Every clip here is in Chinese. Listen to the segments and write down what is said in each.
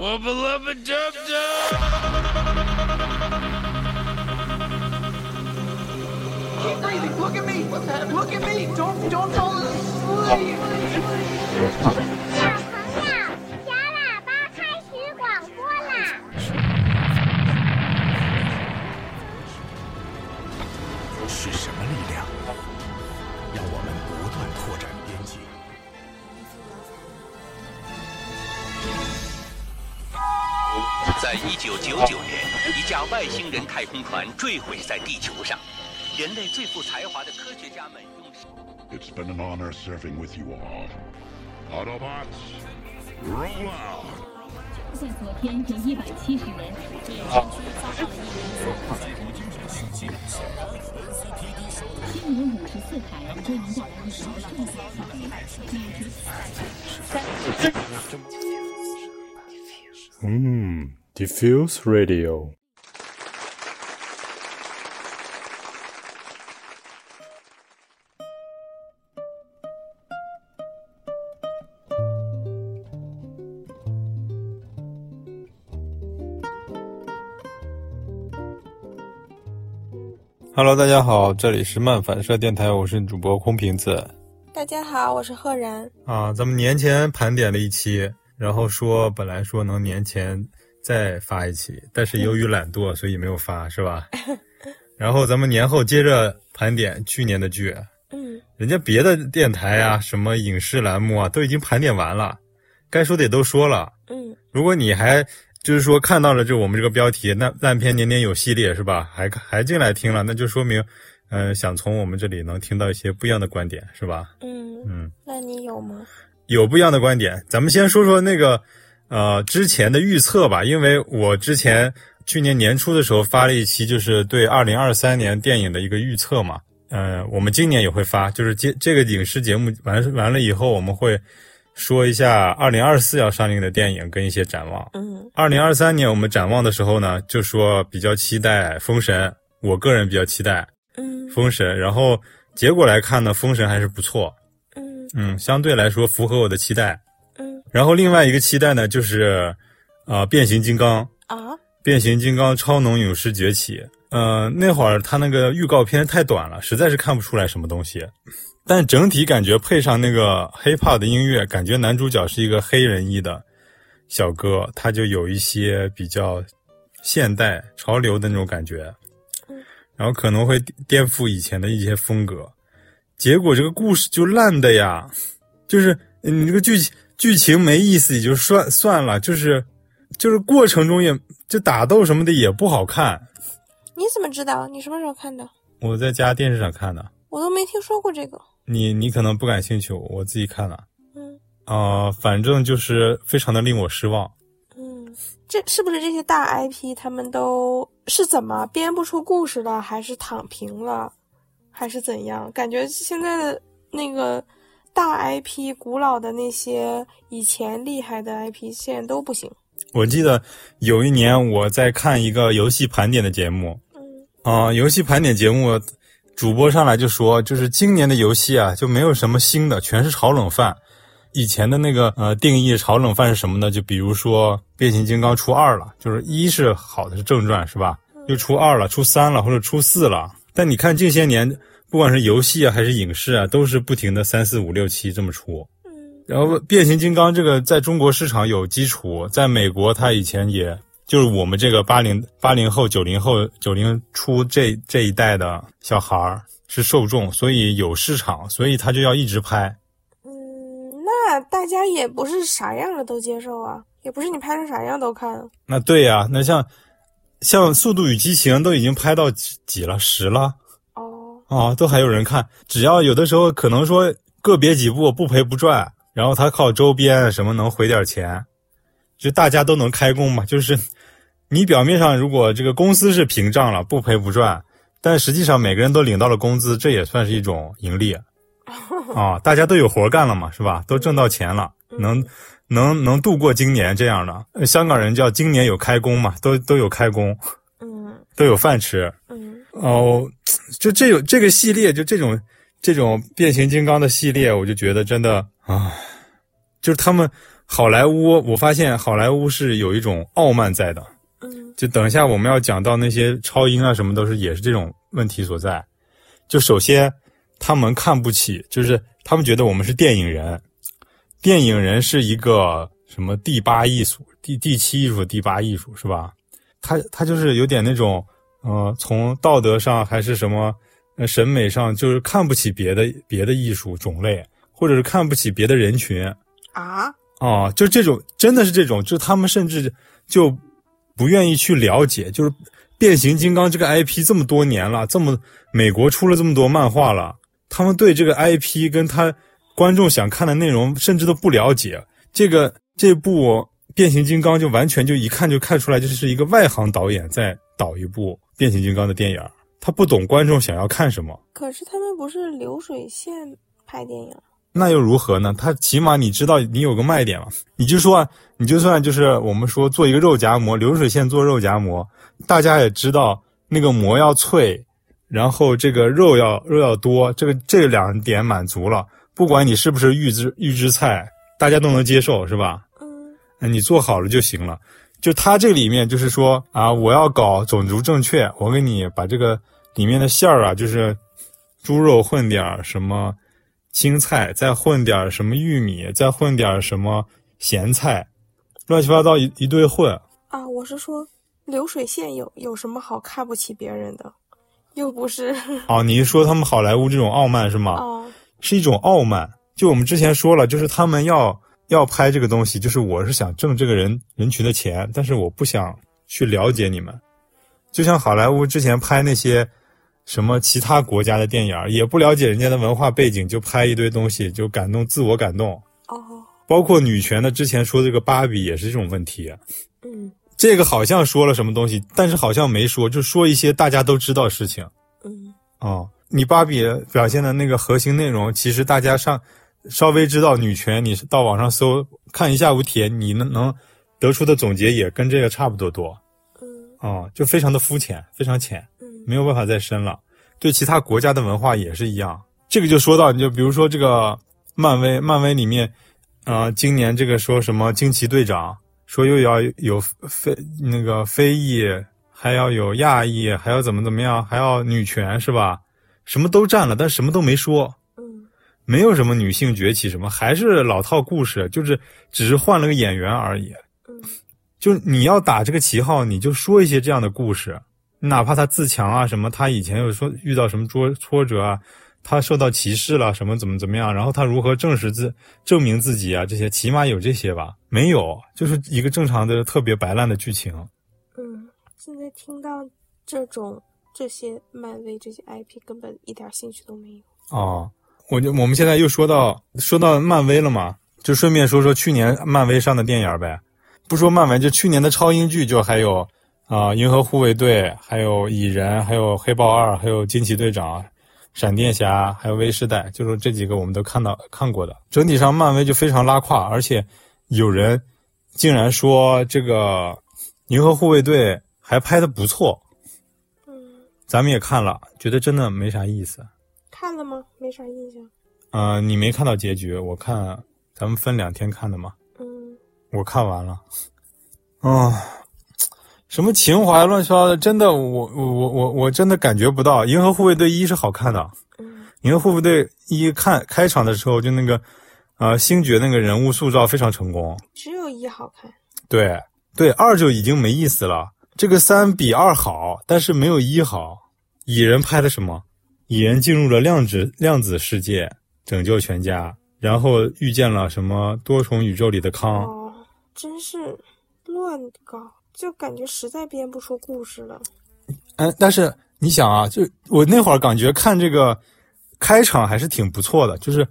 我 beloved Dub Dub! Keep breathing. Look at me. Look at me. Don't don't fall asleep. 在一九九九年，一架外星人太空船坠毁在地球上，人类最富才华的科学家们用。It's been an honor serving with you all. Autobots, roll out! 在昨天，有一百七十人被山区遭到了一名新年五十四台为您带来一条正嗯，Diffuse Radio。Hello，大家好，这里是漫反射电台，我是主播空瓶子大家好，我是赫然。啊。咱们年前盘点了一期，然后说本来说能年前再发一期，但是由于懒惰，所以没有发，是吧？然后咱们年后接着盘点去年的剧，嗯，人家别的电台啊，什么影视栏目啊，都已经盘点完了，该说的也都说了。嗯，如果你还就是说看到了就我们这个标题，那烂片年年有系列是吧？还还进来听了，那就说明，呃，想从我们这里能听到一些不一样的观点是吧？嗯嗯，那你有吗？有不一样的观点，咱们先说说那个呃之前的预测吧，因为我之前去年年初的时候发了一期，就是对二零二三年电影的一个预测嘛。呃，我们今年也会发，就是这这个影视节目完完了以后，我们会说一下二零二四要上映的电影跟一些展望。嗯二零二三年我们展望的时候呢，就说比较期待《封神》，我个人比较期待嗯《封神》，然后结果来看呢，《封神》还是不错，嗯嗯，相对来说符合我的期待。嗯然后另外一个期待呢，就是呃，变形金刚，啊，变形金刚超能勇士崛起。呃，那会儿他那个预告片太短了，实在是看不出来什么东西。但整体感觉配上那个 hiphop 的音乐，感觉男主角是一个黑人裔的小哥，他就有一些比较现代潮流的那种感觉，然后可能会颠覆以前的一些风格。结果这个故事就烂的呀，就是你这个剧情剧情没意思也就算算了，就是就是过程中也就打斗什么的也不好看。你怎么知道？你什么时候看的？我在家电视上看的，我都没听说过这个。你你可能不感兴趣，我自己看了。嗯啊、反正就是非常的令我失望。嗯，这是不是这些大 IP 他们都是怎么编不出故事了，还是躺平了，还是怎样？感觉现在的那个大 IP、古老的那些以前厉害的 IP，现在都不行。我记得有一年我在看一个游戏盘点的节目，啊、游戏盘点节目主播上来就说，就是今年的游戏啊，就没有什么新的，全是炒冷饭。以前的那个呃定义炒冷饭是什么呢？就比如说变形金刚出二了，就是一是好的是正传是吧？又出二了，出三了或者出四了。但你看近些年，不管是游戏啊还是影视啊，都是不停的三四五六七这么出。然后变形金刚这个在中国市场有基础，在美国它以前也就是我们这个八零八零后、九零后、九零初这这一代的小孩儿是受众，所以有市场，所以他就要一直拍。嗯，那大家也不是啥样的都接受啊，也不是你拍成啥样都看啊。那对呀、那像像《速度与激情》都已经拍到几几了，十了哦，啊，都还有人看。只要有的时候可能说个别几部不赔不赚，然后他靠周边什么能回点钱，就大家都能开工嘛。就是你表面上如果这个公司是屏障了，不赔不赚，但实际上每个人都领到了工资，这也算是一种盈利啊。大家都有活干了嘛，是吧？都挣到钱了，能能能度过今年这样的。呃香港人叫今年有开工嘛，都都有开工，嗯都有饭吃。嗯哦，就这种这个系列，就这种这种变形金刚的系列，我就觉得真的啊，就是他们好莱坞，我发现好莱坞是有一种傲慢在的。嗯，就等一下我们要讲到那些超英啊什么，都是也是这种问题所在。就首先他们看不起，就是他们觉得我们是电影人，电影人是一个什么第八艺术、第第七艺术、第八艺术是吧？他他就是有点那种，呃，从道德上还是什么，呃，审美上就是看不起别的别的艺术种类，或者是看不起别的人群啊啊，就这种真的是这种，就他们甚至就不愿意去了解，就是变形金刚这个 IP 这么多年了，这么美国出了这么多漫画了，他们对这个 IP 跟他观众想看的内容甚至都不了解，这个这部。变形金刚就完全就一看就看出来，这是一个外行导演在导一部变形金刚的电影，他不懂观众想要看什么。可是他们不是流水线拍电影，那又如何呢？他起码你知道你有个卖点嘛？你就说，你就算就是我们说做一个肉夹馍，流水线做肉夹馍，大家也知道那个馍要脆，然后这个肉要肉要多，这个这两点满足了，不管你是不是预制预制菜，大家都能接受，是吧？你做好了就行了。就他这里面就是说啊，我要搞种族正确，我给你把这个里面的馅儿啊，就是猪肉混点什么青菜，再混点什么玉米，再混点什么咸菜，乱七八糟一一堆混。啊，我是说流水线有有什么好看不起别人的？又不是哦，你是说他们好莱坞这种傲慢是吗？哦，是一种傲慢。就我们之前说了，就是他们要。要拍这个东西，就是我是想挣这个人人群的钱，但是我不想去了解你们。就像好莱坞之前拍那些什么其他国家的电影，也不了解人家的文化背景，就拍一堆东西，就感动自我感动。哦，包括女权的之前说这个芭比也是这种问题。嗯，这个好像说了什么东西，但是好像没说，就说一些大家都知道事情。嗯，哦，你芭比表现的那个核心内容，其实大家上。稍微知道女权，你到网上搜看一下午帖，你能能得出的总结也跟这个差不多多。嗯，啊，就非常的肤浅，非常浅，嗯，没有办法再深了。对其他国家的文化也是一样。这个就说到，你就比如说这个漫威，漫威里面，啊，今年这个说什么惊奇队长，说又要有非那个非裔，还要有亚裔，还要怎么怎么样，还要女权是吧？什么都占了，但什么都没说。没有什么女性崛起，什么还是老套故事，就是只是换了个演员而已。就你要打这个旗号，你就说一些这样的故事，哪怕他自强啊，什么他以前有说遇到什么挫挫折啊，他受到歧视了，什么怎么怎么样，然后他如何证实自证明自己啊，这些起码有这些吧？没有，就是一个正常的特别白烂的剧情。嗯，现在听到这种这些漫威这些 IP，根本一点兴趣都没有。哦。我就我们现在又说到说到漫威了嘛，就顺便说说去年漫威上的电影呗。不说漫威，就去年的超英剧就还有啊，银河护卫队，还有蚁人，还有黑豹二，还有惊奇队长，闪电侠，还有微时代，就是这几个我们都看到看过的。整体上漫威就非常拉胯，而且有人竟然说这个银河护卫队还拍的不错。嗯，咱们也看了，觉得真的没啥意思。看了吗？没啥印象。呃，你没看到结局，我看咱们分两天看的嘛。嗯，我看完了。啊，什么情怀乱七八糟的，真的，我我我我我真的感觉不到。银河护卫队一是好看的，嗯，银河护卫队一看开场的时候就那个，呃，星爵那个人物塑造非常成功。只有一好看。对对，二就已经没意思了。这个三比二好，但是没有一好。蚁人拍的什么？蚁人进入了量子量子世界，拯救全家，然后遇见了什么多重宇宙里的康。哦，真是乱搞，就感觉实在编不出故事了。嗯，但是你想啊，就我那会儿感觉看这个开场还是挺不错的，就是。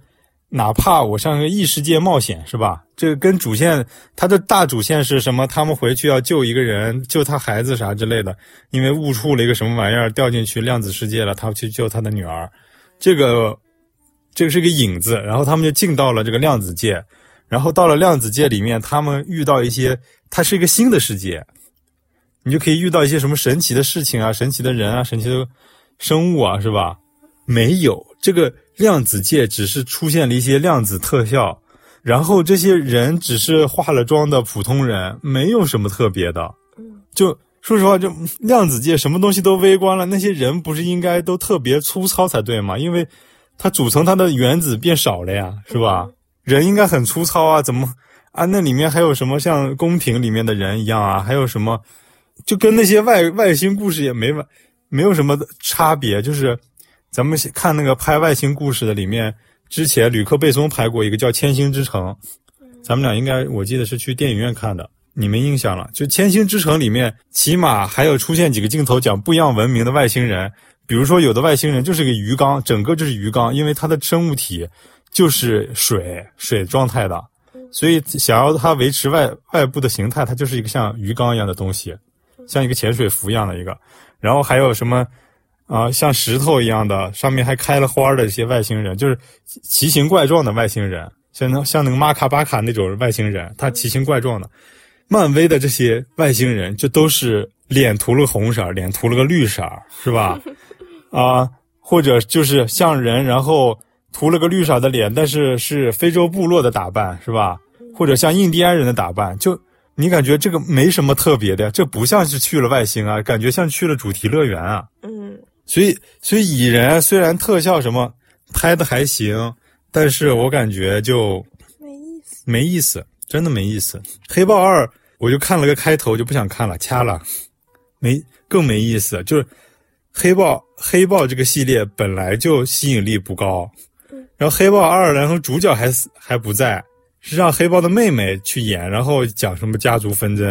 哪怕我像个异世界冒险是吧？这个跟主线，它的大主线是什么？他们回去要救一个人，救他孩子啥之类的。因为误触了一个什么玩意儿，掉进去量子世界了，他去救他的女儿。这个，这个是个影子。然后他们就进到了这个量子界，然后到了量子界里面，他们遇到一些，它是一个新的世界，你就可以遇到一些什么神奇的事情啊，神奇的人啊，神奇的生物啊，是吧？没有这个。量子界只是出现了一些量子特效，然后这些人只是化了妆的普通人，没有什么特别的。就说实话，就量子界什么东西都微观了，那些人不是应该都特别粗糙才对吗？因为它组成它的原子变少了呀，是吧？人应该很粗糙啊，怎么啊？那里面还有什么像宫廷里面的人一样啊？还有什么，就跟那些外外星故事也没完，没有什么差别。就是咱们看那个拍外星故事的里面，之前吕克贝松拍过一个叫《千星之城》，咱们俩应该我记得是去电影院看的。你没印象了？就《千星之城》里面，起码还有出现几个镜头讲不一样文明的外星人。比如说，有的外星人就是个鱼缸，整个就是鱼缸，因为它的生物体就是水水状态的，所以想要它维持外外部的形态，它就是一个像鱼缸一样的东西，像一个潜水服一样的一个。然后还有什么啊，像石头一样的，上面还开了花的一些外星人，就是奇形怪状的外星人，像那像那个马卡巴卡那种外星人，他奇形怪状的。漫威的这些外星人就都是脸涂了红色，脸涂了个绿色，是吧？啊，或者就是像人，然后涂了个绿色的脸，但是是非洲部落的打扮，是吧？或者像印第安人的打扮，就你感觉这个没什么特别的，这不像是去了外星啊，感觉像去了主题乐园啊。嗯，所以所以蚁人虽然特效什么拍的还行，但是我感觉就没意思，没意思，真的没意思。黑豹二。我就看了个开头就不想看了，掐了，没更没意思。就是黑豹黑豹这个系列本来就吸引力不高，然后黑豹二，然后主角还还不在，是让黑豹的妹妹去演，然后讲什么家族纷争，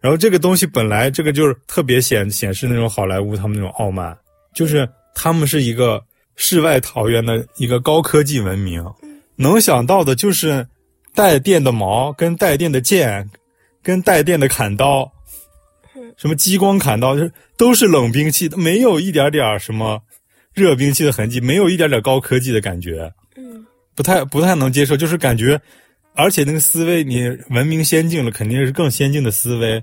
然后这个东西本来这个就是特别显显示那种好莱坞他们那种傲慢，就是他们是一个世外桃源的一个高科技文明，能想到的就是带电的矛跟带电的剑。跟带电的砍刀，什么激光砍刀，就是都是冷兵器，没有一点点什么热兵器的痕迹，没有一点点高科技的感觉，嗯，不太不太能接受，就是感觉，而且那个思维，你文明先进了，肯定是更先进的思维，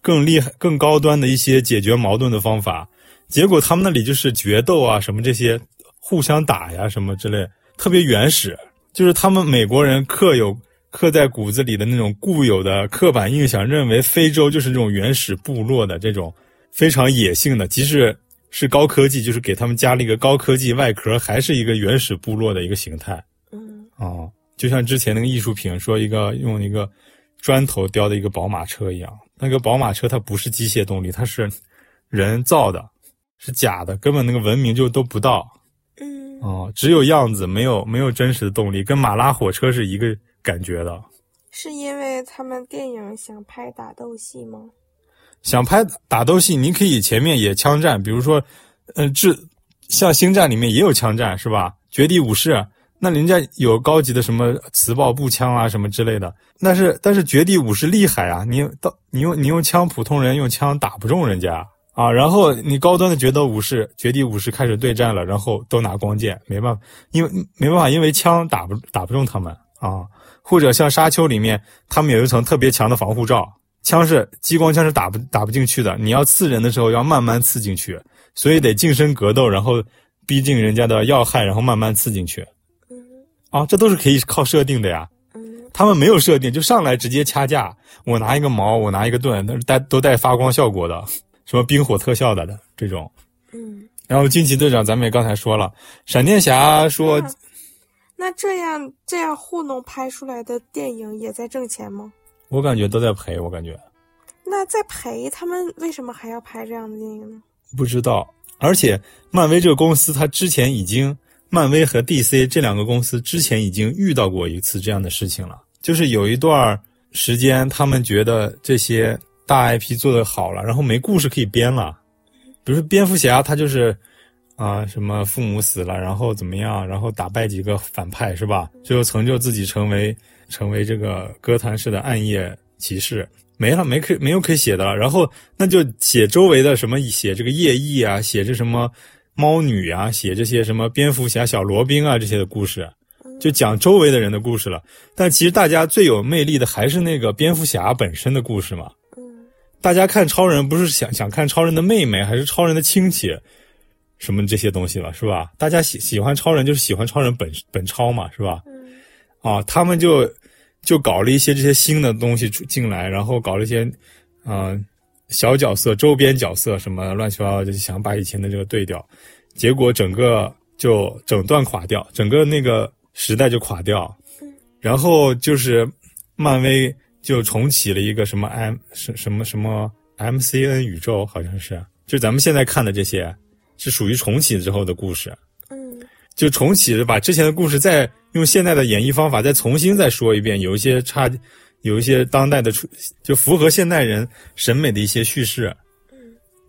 更厉害、更高端的一些解决矛盾的方法，结果他们那里就是决斗啊，什么这些互相打呀，什么之类，特别原始，就是他们美国人刻有。刻在骨子里的那种固有的刻板印象，认为非洲就是这种原始部落的这种非常野性的，即使是高科技，就是给他们加了一个高科技外壳，还是一个原始部落的一个形态。嗯，啊，就像之前那个艺术品说一个用一个砖头雕的一个宝马车一样，那个宝马车它不是机械动力，它是人造的，是假的，根本那个文明就都不到。嗯，哦，只有样子，没有没有真实的动力，跟马拉火车是一个。感觉的，是因为他们电影想拍打斗戏吗？想拍打斗戏，你可以前面也枪战，比如说，嗯，这像星战里面也有枪战，是吧？绝地武士，那人家有高级的什么磁爆步枪啊，什么之类的。但是但是绝地武士厉害啊，你到你用你用枪，普通人用枪打不中人家啊。然后你高端的决斗武士、绝地武士开始对战了，然后都拿光剑，没办法，因为没办法，因为枪打不打不中他们啊。或者像沙丘里面，他们有一层特别强的防护罩，枪是激光枪是打不打不进去的。你要刺人的时候要慢慢刺进去，所以得近身格斗，然后逼近人家的要害，然后慢慢刺进去。啊，这都是可以靠设定的呀。他们没有设定，就上来直接掐架。我拿一个矛，我拿一个盾，都带都带发光效果的，什么冰火特效的的这种。嗯。然后惊奇队长咱们也刚才说了，闪电侠说。那这样这样糊弄拍出来的电影也在挣钱吗？我感觉都在赔，我感觉。那在赔，他们为什么还要拍这样的电影呢？不知道。而且，漫威这个公司，它之前已经，漫威和 DC 这两个公司之前已经遇到过一次这样的事情了。就是有一段时间，他们觉得这些大 IP 做的好了，然后没故事可以编了。比如说蝙蝠侠，他就是。啊，什么父母死了，然后怎么样，然后打败几个反派是吧？最后成就自己成为成为这个哥谭市的暗夜骑士，没了，没可没有可以写的了。然后那就写周围的什么，写这个夜翼啊，写这什么猫女啊，写这些什么蝙蝠侠、小罗宾啊这些的故事，就讲周围的人的故事了。但其实大家最有魅力的还是那个蝙蝠侠本身的故事嘛。大家看超人不是想想看超人的妹妹，还是超人的亲戚？什么这些东西了，是吧？大家喜喜欢超人，就是喜欢超人本本超嘛，是吧？啊，他们就就搞了一些这些新的东西出进来，然后搞了一些，嗯、小角色、周边角色什么乱七八糟，就想把以前的这个对掉，结果整个就整段垮掉，整个那个时代就垮掉。然后就是漫威就重启了一个什么 M 什什么什么 MCN 宇宙，好像是，就咱们现在看的这些是属于重启之后的故事。嗯。就重启，把之前的故事再用现代的演绎方法再重新再说一遍，有一些差，有一些当代的出，就符合现代人审美的一些叙事，嗯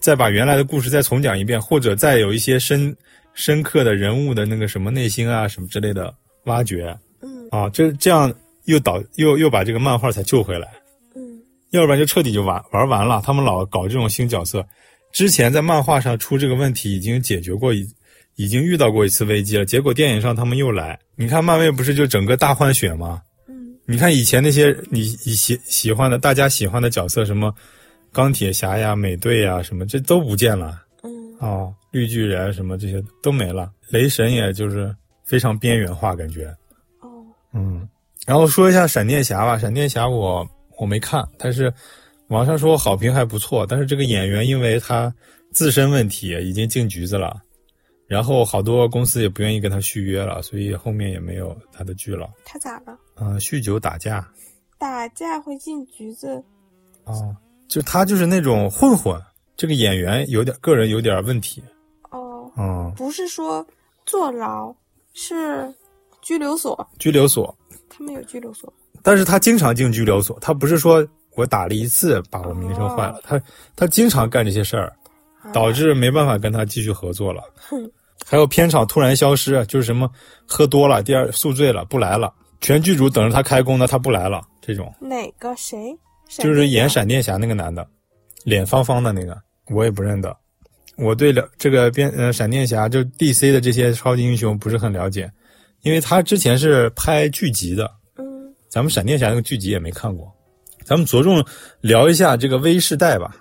再把原来的故事再重讲一遍，或者再有一些深深刻的人物的那个什么内心啊什么之类的挖掘，嗯。啊，这这样又导又又把这个漫画才救回来，嗯要不然就彻底就玩玩完了。他们老搞这种新角色，之前在漫画上出这个问题已经解决过一，已经遇到过一次危机了。结果电影上他们又来，你看漫威不是就整个大换血吗？嗯你看以前那些你你喜喜欢的大家喜欢的角色，什么钢铁侠呀、美队呀，什么这都不见了嗯哦，绿巨人什么这些都没了，雷神也就是非常边缘化感觉。哦嗯，然后说一下闪电侠吧，闪电侠我我没看，但是网上说好评还不错，但是这个演员因为他自身问题已经进局子了，然后好多公司也不愿意跟他续约了，所以后面也没有他的剧了。他咋了？嗯、酗酒打架打架会进局子？哦、就他就是那种混混，这个演员有点个人有点问题。哦，嗯，不是说坐牢，是拘留所，拘留所，他们有拘留所。但是他经常进拘留所，他不是说我打了一次把我名声坏了，他他经常干这些事儿，导致没办法跟他继续合作了。哼，还有片场突然消失，就是什么喝多了，第二宿醉了不来了，全剧组等着他开工呢，他不来了，这种哪个谁？就是演闪闪电侠那个男的，脸方方的那个，我也不认得。我对了这个变呃闪电侠就 DC 的这些超级英雄不是很了解，因为他之前是拍剧集的，嗯咱们闪电侠那个剧集也没看过，咱们着重聊一下这个微世代吧。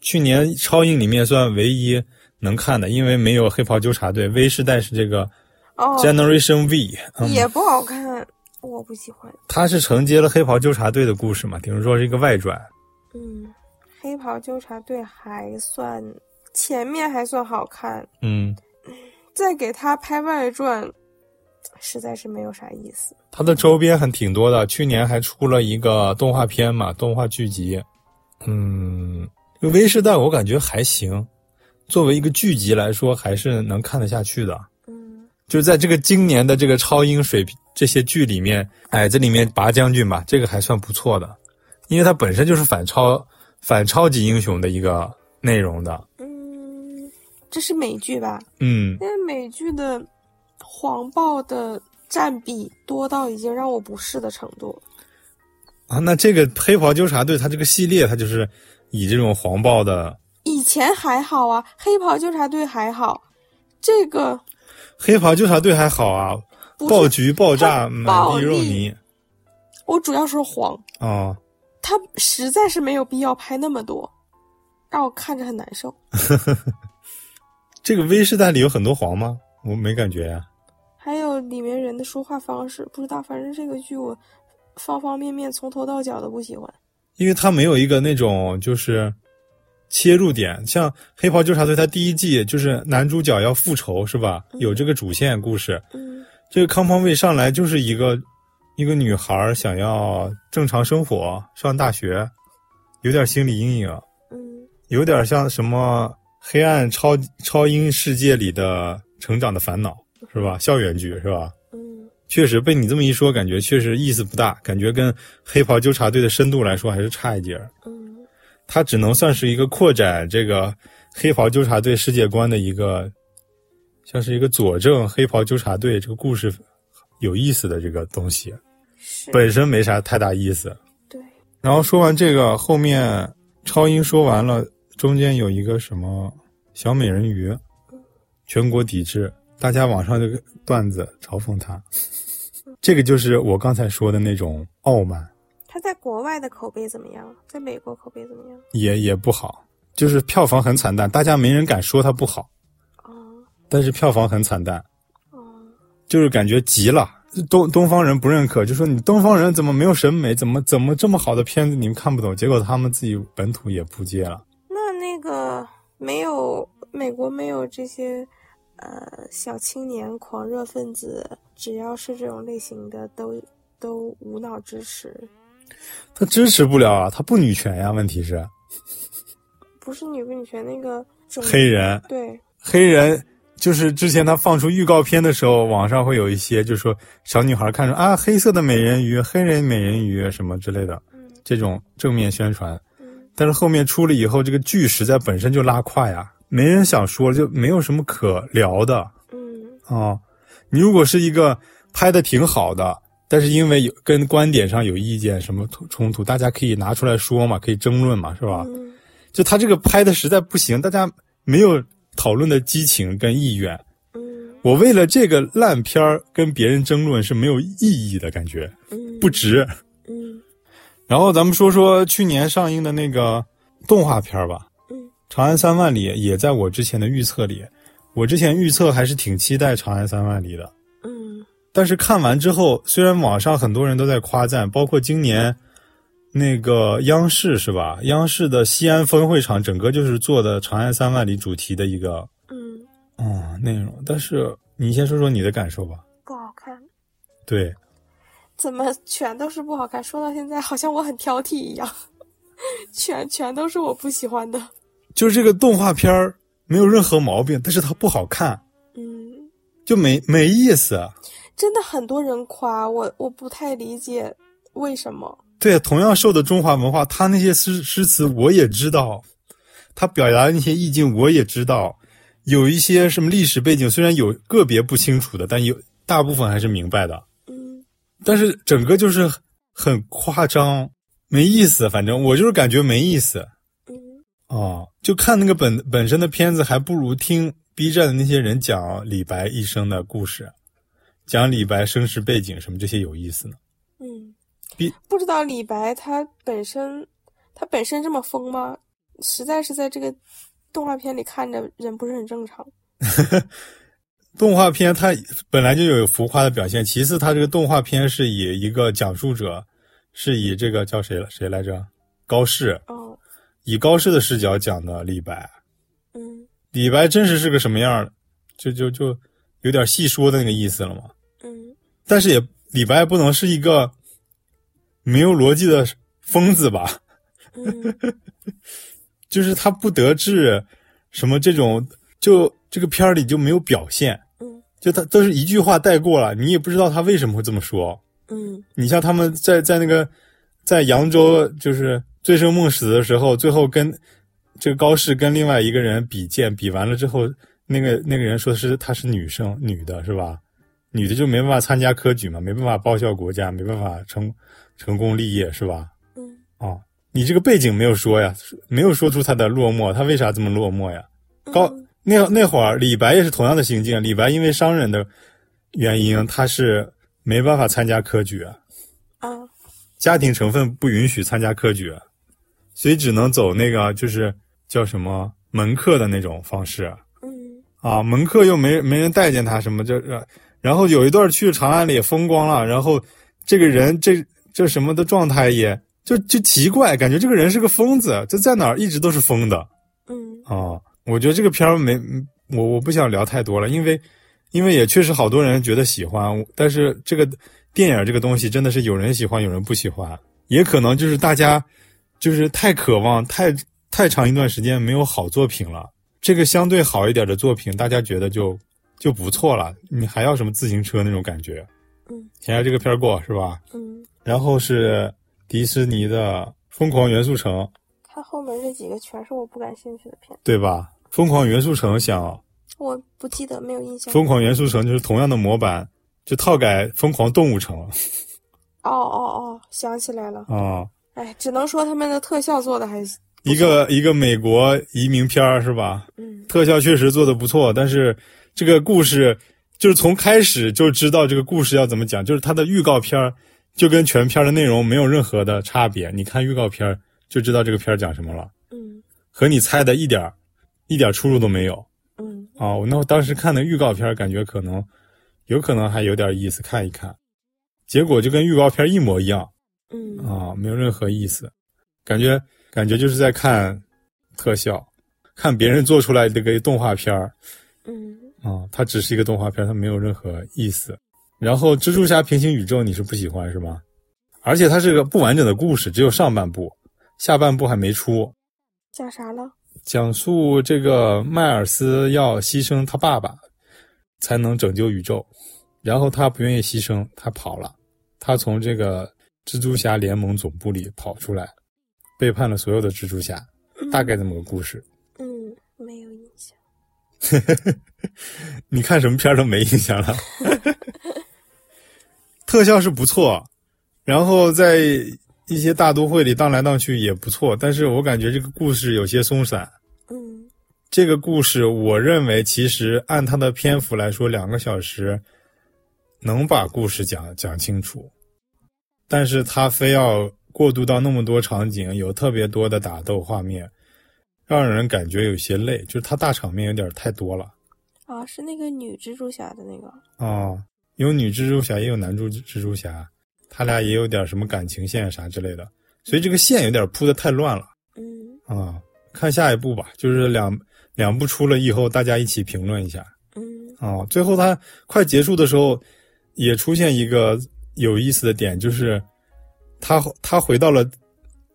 去年超英里面算唯一能看的，因为没有黑袍纠察队微世代是这个哦 Generation V，、嗯、也不好看，我不喜欢。它是承接了黑袍纠察队的故事嘛，等于说是一个外传。嗯，黑袍纠察队还算前面还算好看，嗯，再给他拍外传，实在是没有啥意思。它的周边还挺多的，去年还出了一个动画片嘛，动画剧集。嗯，这个 V 世代我感觉还行，作为一个剧集来说，还是能看得下去的。嗯就是在这个今年的这个超英水平这些剧里面，哎，这里面拔将军吧，这个还算不错的，因为它本身就是反超反超级英雄的一个内容的。嗯，这是美剧吧？嗯，因为美剧的黄暴的占比多到已经让我不适的程度。啊，那这个黑袍纠察队它这个系列，它就是以这种黄暴的以前还好啊，黑袍纠察队还好，这个黑袍纠察队还好啊，爆菊爆炸它满地肉泥我主要说黄，啊。他实在是没有必要拍那么多，让我看着很难受。这个 V 世代里有很多黄吗？我没感觉呀、里面人的说话方式，不知道，反正这个剧我方方面面从头到脚都不喜欢。因为他没有一个那种就是切入点，像黑袍纠察队，它第一季就是男主角要复仇是吧？有这个主线故事。嗯这个康方卫上来就是一个一个女孩想要正常生活，上大学，有点心理阴影，嗯有点像什么黑暗超超英世界里的成长的烦恼是吧？校园剧是吧？嗯确实被你这么一说，感觉确实意思不大，感觉跟黑袍纠察队的深度来说还是差一截儿。嗯它只能算是一个扩展这个黑袍纠察队世界观的一个，像是一个佐证黑袍纠察队这个故事有意思的这个东西，是本身没啥太大意思。对，然后说完这个，后面超英说完了，中间有一个什么小美人鱼，全国抵制，大家网上这个段子嘲讽他，这个就是我刚才说的那种傲慢。他在国外的口碑怎么样？在美国口碑怎么样？也也不好，就是票房很惨淡，大家没人敢说他不好，哦但是票房很惨淡，哦，就是感觉急了，东东方人不认可，就说你东方人怎么没有审美，怎么怎么这么好的片子你们看不懂？结果他们自己本土也扑街了。那那个没有美国没有这些呃小青年狂热分子，只要是这种类型的都都无脑支持。他支持不了啊，他不女权呀。问题是，不是女不女权那个黑人对黑人就是之前他放出预告片的时候，网上会有一些就说小女孩看着啊黑色的美人鱼、黑人美人鱼什么之类的这种正面宣传，但是后面出了以后，这个剧实在本身就拉胯呀，没人想说，就没有什么可聊的。嗯啊，你如果是一个拍的挺好的。但是因为有跟观点上有意见什么冲突，大家可以拿出来说嘛，可以争论嘛，是吧？就他这个拍的实在不行，大家没有讨论的激情跟意愿。我为了这个烂片儿跟别人争论是没有意义的感觉，不值。嗯。然后咱们说说去年上映的那个动画片吧，嗯，《长安三万里》也在我之前的预测里，我之前预测还是挺期待《长安三万里》的。嗯但是看完之后，虽然网上很多人都在夸赞，包括今年那个央视是吧？央视的西安分会场整个就是做的《长安三万里》主题的一个嗯哦内容。但是你先说说你的感受吧。不好看，对，怎么全都是不好看？说到现在，好像我很挑剔一样，全全都是我不喜欢的。就是这个动画片儿没有任何毛病，但是它不好看，嗯，就没没意思。真的很多人夸我，我不太理解为什么。对，同样受的中华文化，他那些诗诗词我也知道，他表达的那些意境我也知道，有一些什么历史背景，虽然有个别不清楚的，但有大部分还是明白的。嗯，但是整个就是很夸张，没意思。反正我就是感觉没意思。嗯，哦，就看那个本本身的片子，还不如听 B 站的那些人讲李白一生的故事。讲李白身世背景什么这些有意思呢？嗯，比不知道李白他本身他本身这么疯吗？实在是在这个动画片里看着人不是很正常。动画片它本来就有浮夸的表现，其次它这个动画片是以一个讲述者，是以这个叫谁了谁来着？高适哦，以高适的视角讲的李白。嗯，李白真实是个什么样？就就就有点细说的那个意思了嘛。嗯，但是也李白不能是一个没有逻辑的疯子吧？嗯，就是他不得志，什么这种，就这个片儿里就没有表现。嗯，就他都是一句话带过了，你也不知道他为什么会这么说。嗯，你像他们在在那个在扬州就是醉生梦死的时候，最后跟这个高适跟另外一个人比剑，比完了之后，那个那个人说是她是女生，女的是吧？女的就没办法参加科举嘛，没办法报效国家，没办法成成功立业是吧？嗯，哦，你这个背景没有说呀，没有说出他的落寞，他为啥这么落寞呀？高那那会儿李白也是同样的心境，李白因为商人的原因，他是没办法参加科举，啊，家庭成分不允许参加科举，所以只能走那个就是叫什么门客的那种方式。嗯，啊，门客又没没人待见他，什么就，然后有一段去长安里也风光了，然后这个人这这什么的状态也就就奇怪，感觉这个人是个疯子，就在哪儿一直都是疯的。嗯，啊，我觉得这个片儿没我我不想聊太多了，因为因为也确实好多人觉得喜欢，但是这个电影这个东西真的是有人喜欢，有人不喜欢，也可能就是大家就是太渴望，太太长一段时间没有好作品了。这个相对好一点的作品，大家觉得就就不错了。你还要什么自行车那种感觉？嗯，先让这个片儿过是吧？嗯，然后是迪士尼的《疯狂元素城》，它后面这几个全是我不感兴趣的片，对吧？《疯狂元素城》想，我不记得，没有印象。疯狂元素城就是同样的模板，就套改《疯狂动物城》。哦哦哦，想起来了。啊，哎，只能说他们的特效做的还一个一个美国移民片儿是吧？嗯，特效确实做的不错，但是这个故事就是从开始就知道这个故事要怎么讲，就是它的预告片儿就跟全片的内容没有任何的差别。你看预告片儿就知道这个片儿讲什么了，嗯和你猜的一点儿一点出入都没有。嗯啊，我那我当时看的预告片儿，感觉可能有可能还有点意思，看一看。结果就跟预告片一模一样嗯啊，没有任何意思，感觉感觉就是在看特效，看别人做出来这个动画片儿嗯啊，它只是一个动画片，它没有任何意思。然后蜘蛛侠平行宇宙你是不喜欢是吗？而且它是个不完整的故事，只有上半部，下半部还没出。讲啥了？讲述这个迈尔斯要牺牲他爸爸，才能拯救宇宙，然后他不愿意牺牲，他跑了，他从这个蜘蛛侠联盟总部里跑出来，背叛了所有的蜘蛛侠，大概这么个故事。嗯，没有印象。你看什么片儿都没印象了。特效是不错，然后在一些大都会里荡来荡去也不错，但是我感觉这个故事有些松散。嗯这个故事，我认为其实按它的篇幅来说，两个小时能把故事讲讲清楚，但是他非要过渡到那么多场景，有特别多的打斗画面，让人感觉有些累，就是他大场面有点太多了。啊，是那个女蜘蛛侠的那个。哦，有女蜘蛛侠，也有男蜘蜘蛛侠，他俩也有点什么感情线啥之类的，所以这个线有点铺的太乱了嗯啊。看下一步吧，就是两两部出了以后，大家一起评论一下嗯啊。最后他快结束的时候，也出现一个有意思的点，就是他他回到了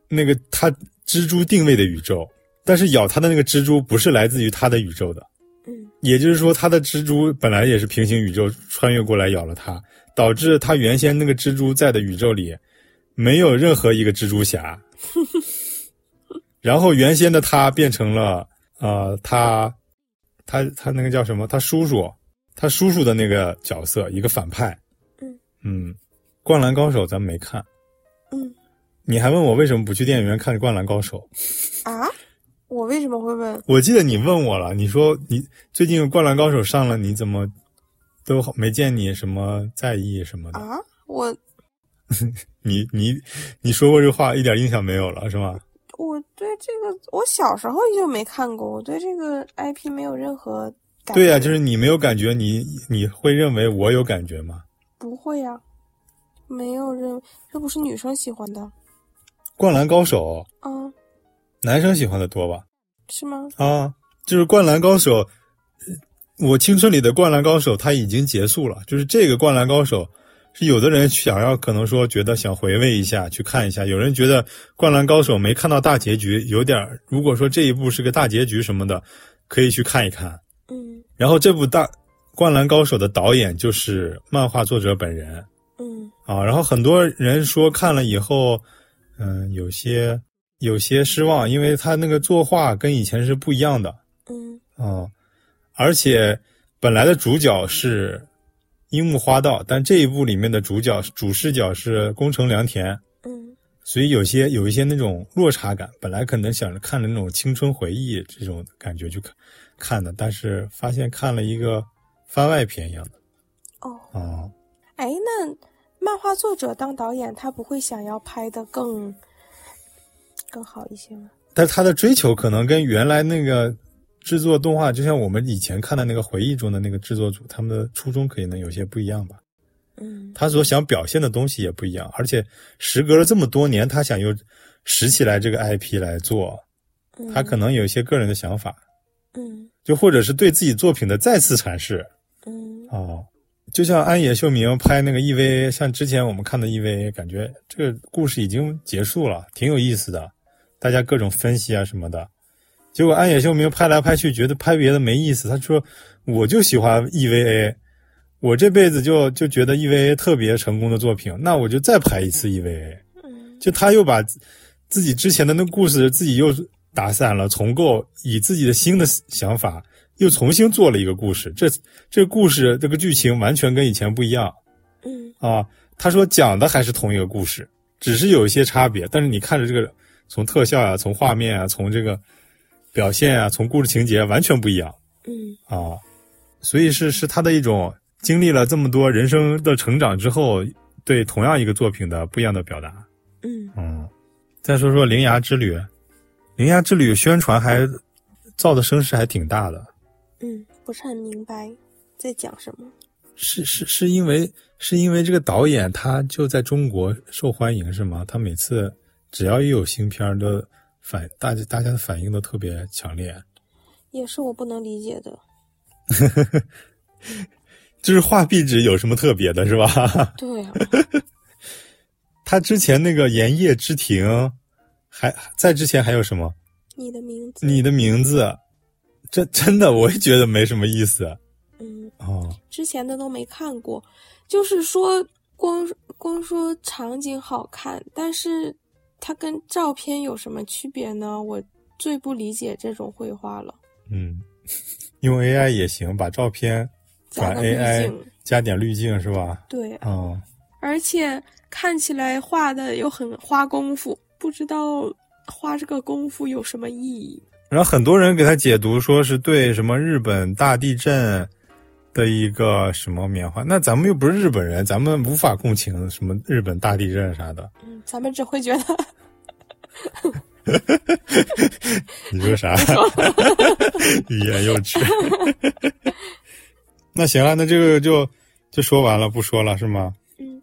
那个他蜘蛛定位的宇宙，但是咬他的那个蜘蛛不是来自于他的宇宙的。嗯也就是说，他的蜘蛛本来也是平行宇宙穿越过来咬了他，导致他原先那个蜘蛛在的宇宙里没有任何一个蜘蛛侠。然后原先的他变成了呃，他他他那个叫什么？他叔叔，他叔叔的那个角色，一个反派。嗯嗯，灌篮高手咱没看，嗯你还问我为什么不去电影院看灌篮高手？啊，我为什么会问？我记得你问我了，你说你最近《灌篮高手》上了，你怎么都没见你什么在意什么的？啊，我 你你你说过这话，一点印象没有了是吗？我对这个，我小时候就没看过，我对这个 IP 没有任何感觉。对呀、就是你没有感觉，你你会认为我有感觉吗？不会呀、没有认，这不是女生喜欢的《灌篮高手啊？》男生喜欢的多吧？是吗？啊，就是《灌篮高手》，我青春里的《灌篮高手》它已经结束了，就是这个《灌篮高手》。是有的人想要可能说觉得想回味一下去看一下，有人觉得《灌篮高手》没看到大结局，有点如果说这一部是个大结局什么的，可以去看一看。嗯然后这部大《灌篮高手》的导演就是漫画作者本人嗯啊，然后很多人说看了以后，嗯，有些有些失望，因为他那个作画跟以前是不一样的嗯啊，而且本来的主角是樱木花道，但这一部里面的主角主视角是宫城良田，嗯所以有些有一些那种落差感。本来可能想着看的那种青春回忆这种感觉去看看的，但是发现看了一个番外篇一样的哦，哦。哎，那漫画作者当导演，他不会想要拍的更更好一些吗？但是他的追求可能跟原来那个制作动画，就像我们以前看的那个回忆中的那个制作组，他们的初衷可能有些不一样吧。嗯他所想表现的东西也不一样，而且时隔了这么多年，他想又拾起来这个 IP 来做，嗯他可能有一些个人的想法，嗯就或者是对自己作品的再次阐释嗯哦。就像安野秀明拍那个 EVA，像之前我们看的 EVA，感觉这个故事已经结束了，挺有意思的，大家各种分析啊什么的。结果安野秀明拍来拍去，觉得拍别的没意思。他说：“我就喜欢 EVA，我这辈子就就觉得 EVA 特别成功的作品，那我就再拍一次 EVA。”嗯就他又把自自己之前的那故事自己又打散了，重构，以自己的新的想法又重新做了一个故事。这这故事这个剧情完全跟以前不一样嗯啊。他说讲的还是同一个故事，只是有一些差别。但是你看着这个从特效啊，从画面啊，从这个表现啊，从故事情节完全不一样嗯啊。所以是是他的一种经历了这么多人生的成长之后，对同样一个作品的不一样的表达。嗯嗯，再说说《铃芽之旅》，《铃芽之旅》宣传还造的声势还挺大的。嗯，不是很明白在讲什么。是是是因为是因为这个导演他就在中国受欢迎是吗？他每次只要一有新片儿都反大家大家的反应都特别强烈，也是我不能理解的。就是画壁纸有什么特别的是吧？对啊，他之前那个《盐业之庭》，还在之前还有什么？你的名字，你的名字，这真的我也觉得没什么意思。嗯，哦，之前的都没看过，就是说光光说场景好看，但是它跟照片有什么区别呢？我最不理解这种绘画了。嗯，用 AI 也行，把照片转加个滤 AI 加点滤镜是吧？对，哦，而且看起来画的又很花功夫，不知道花这个功夫有什么意义。然后很多人给他解读说是对什么日本大地震的一个什么缅怀，那咱们又不是日本人，咱们无法共情什么日本大地震啥的。嗯，咱们只会觉得 你说啥？欲言又止。那行了，那这个就就说完了，不说了是吗？嗯。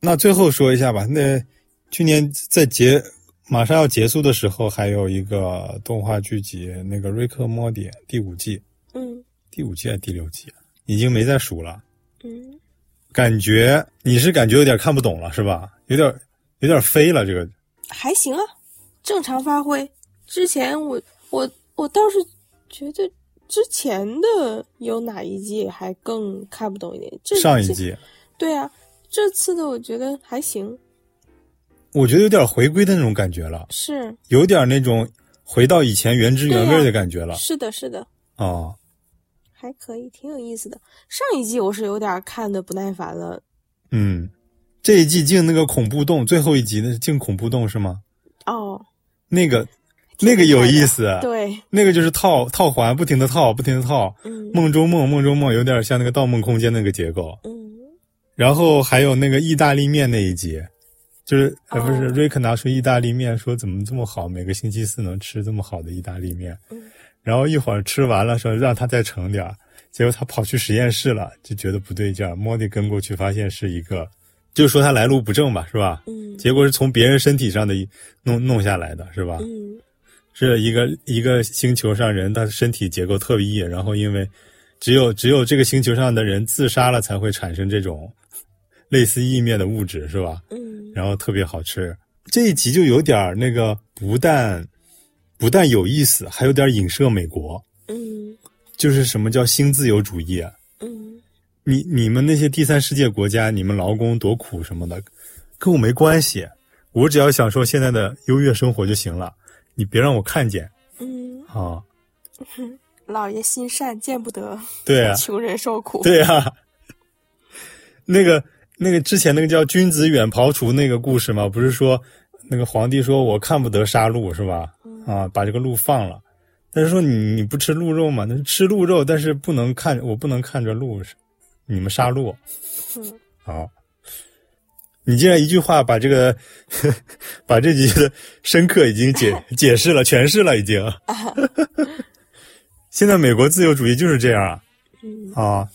那最后说一下吧。那去年在结马上要结束的时候，还有一个动画剧集，那个《瑞克莫蒂》第五季，嗯第五季还是第六季啊？已经没再数了。嗯，感觉你是感觉有点看不懂了是吧？有点有点飞了这个。还行啊，正常发挥。之前我我我倒是觉得之前的有哪一季还更看不懂一点。这上一季，对啊，这次的我觉得还行，我觉得有点回归的那种感觉了，是。有点那种回到以前原汁原味的感觉了。是的，是的，哦，还可以，挺有意思的。上一季我是有点看的不耐烦了。嗯，这一季进那个恐怖洞，最后一集那是进恐怖洞是吗？哦，那个那个有意思，对，那个就是套套环，不停的套，不停的套，嗯，梦中梦，梦中梦，有点像那个《盗梦空间》那个结构。嗯，然后还有那个意大利面那一集，就是呃不是哦瑞克拿出意大利面说怎么这么好，每个星期四能吃这么好的意大利面，嗯，然后一会儿吃完了说让他再盛点儿，结果他跑去实验室了，就觉得不对劲儿，莫蒂跟过去发现是一个，就说他来路不正吧，是吧？嗯，结果是从别人身体上的弄弄下来的，是吧？嗯，是一个一个星球上人，他身体结构特异，然后因为只有只有这个星球上的人自杀了，才会产生这种类似意面的物质，是吧？嗯，然后特别好吃。这一集就有点儿那个，不但不但有意思，还有点影射美国，嗯，就是什么叫新自由主义啊？嗯，你你们那些第三世界国家，你们劳工多苦什么的，跟我没关系，我只要享受现在的优越生活就行了，你别让我看见嗯，啊！老爷心善，见不得对啊，穷人受苦。对啊，那个那个之前那个叫君子远庖厨那个故事嘛，不是说那个皇帝说我看不得杀戮是吧？啊，把这个鹿放了，但是说你你不吃鹿肉嘛？那吃鹿肉，但是不能看我不能看着鹿，你们杀鹿，嗯，啊。你竟然一句话把这个，把这句的深刻已经解 解释了、诠释了，已经。现在美国自由主义就是这样啊，嗯啊，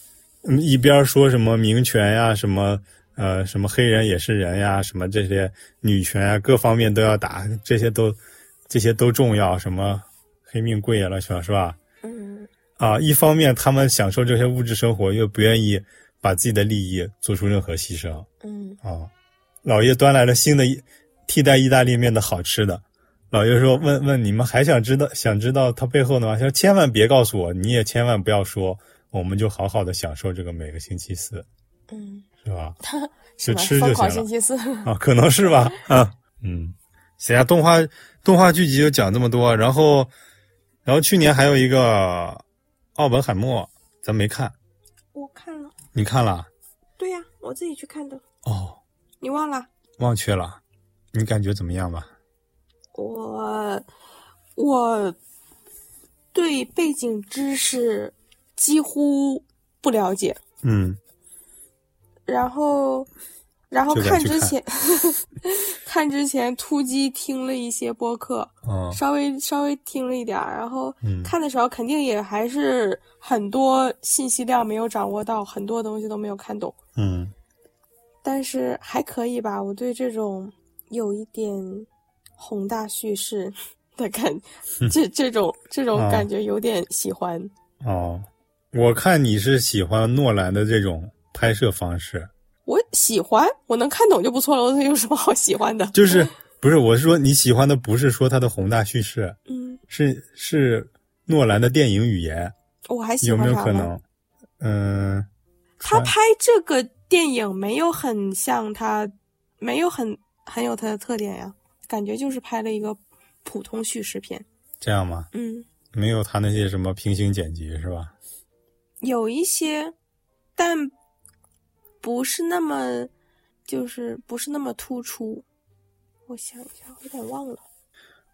嗯一边说什么民权呀，什么呃什么黑人也是人呀，什么这些女权啊，各方面都要打，这些都这些都重要，什么黑命贵了，是吧？是吧？嗯啊，一方面他们享受这些物质生活，又不愿意把自己的利益做出任何牺牲嗯啊。老爷端来了新的一替代意大利面的好吃的，老爷说：“问问你们还想知道想知道它背后的吗？说千万别告诉我，你也千万不要说，我们就好好的享受这个每个星期四，嗯，是吧？什么就吃就疯狂行了星期四？啊，可能是吧？啊，嗯，行啊，动画动画剧集就讲这么多，然后然后去年还有一个奥本海默，咱没看，我看了，你看了？对呀、我自己去看的，哦，你忘了？忘却了，你感觉怎么样吧？我我对背景知识几乎不了解，嗯然后然后看看之前，看之前突击听了一些播客，嗯。稍微稍微听了一点儿，然后嗯。看的时候肯定也还是很多信息量没有掌握到，很多东西都没有看懂，嗯。但是还可以吧。我对这种有一点宏大叙事的感，这这种这种啊。感觉有点喜欢。哦，我看你是喜欢诺兰的这种拍摄方式，我喜欢，我能看懂就不错了，我有什么好喜欢的？就是不是我是说你喜欢的不是说它的宏大叙事，嗯，是是诺兰的电影语言，我还喜有没有可能？嗯，他拍这个电影没有很像他，没有很很有他的特点呀，感觉就是拍了一个普通叙事片。这样吗？嗯，没有他那些什么平行剪辑是吧？有一些，但不是那么，就是不是那么突出。我想一下，我有点忘了，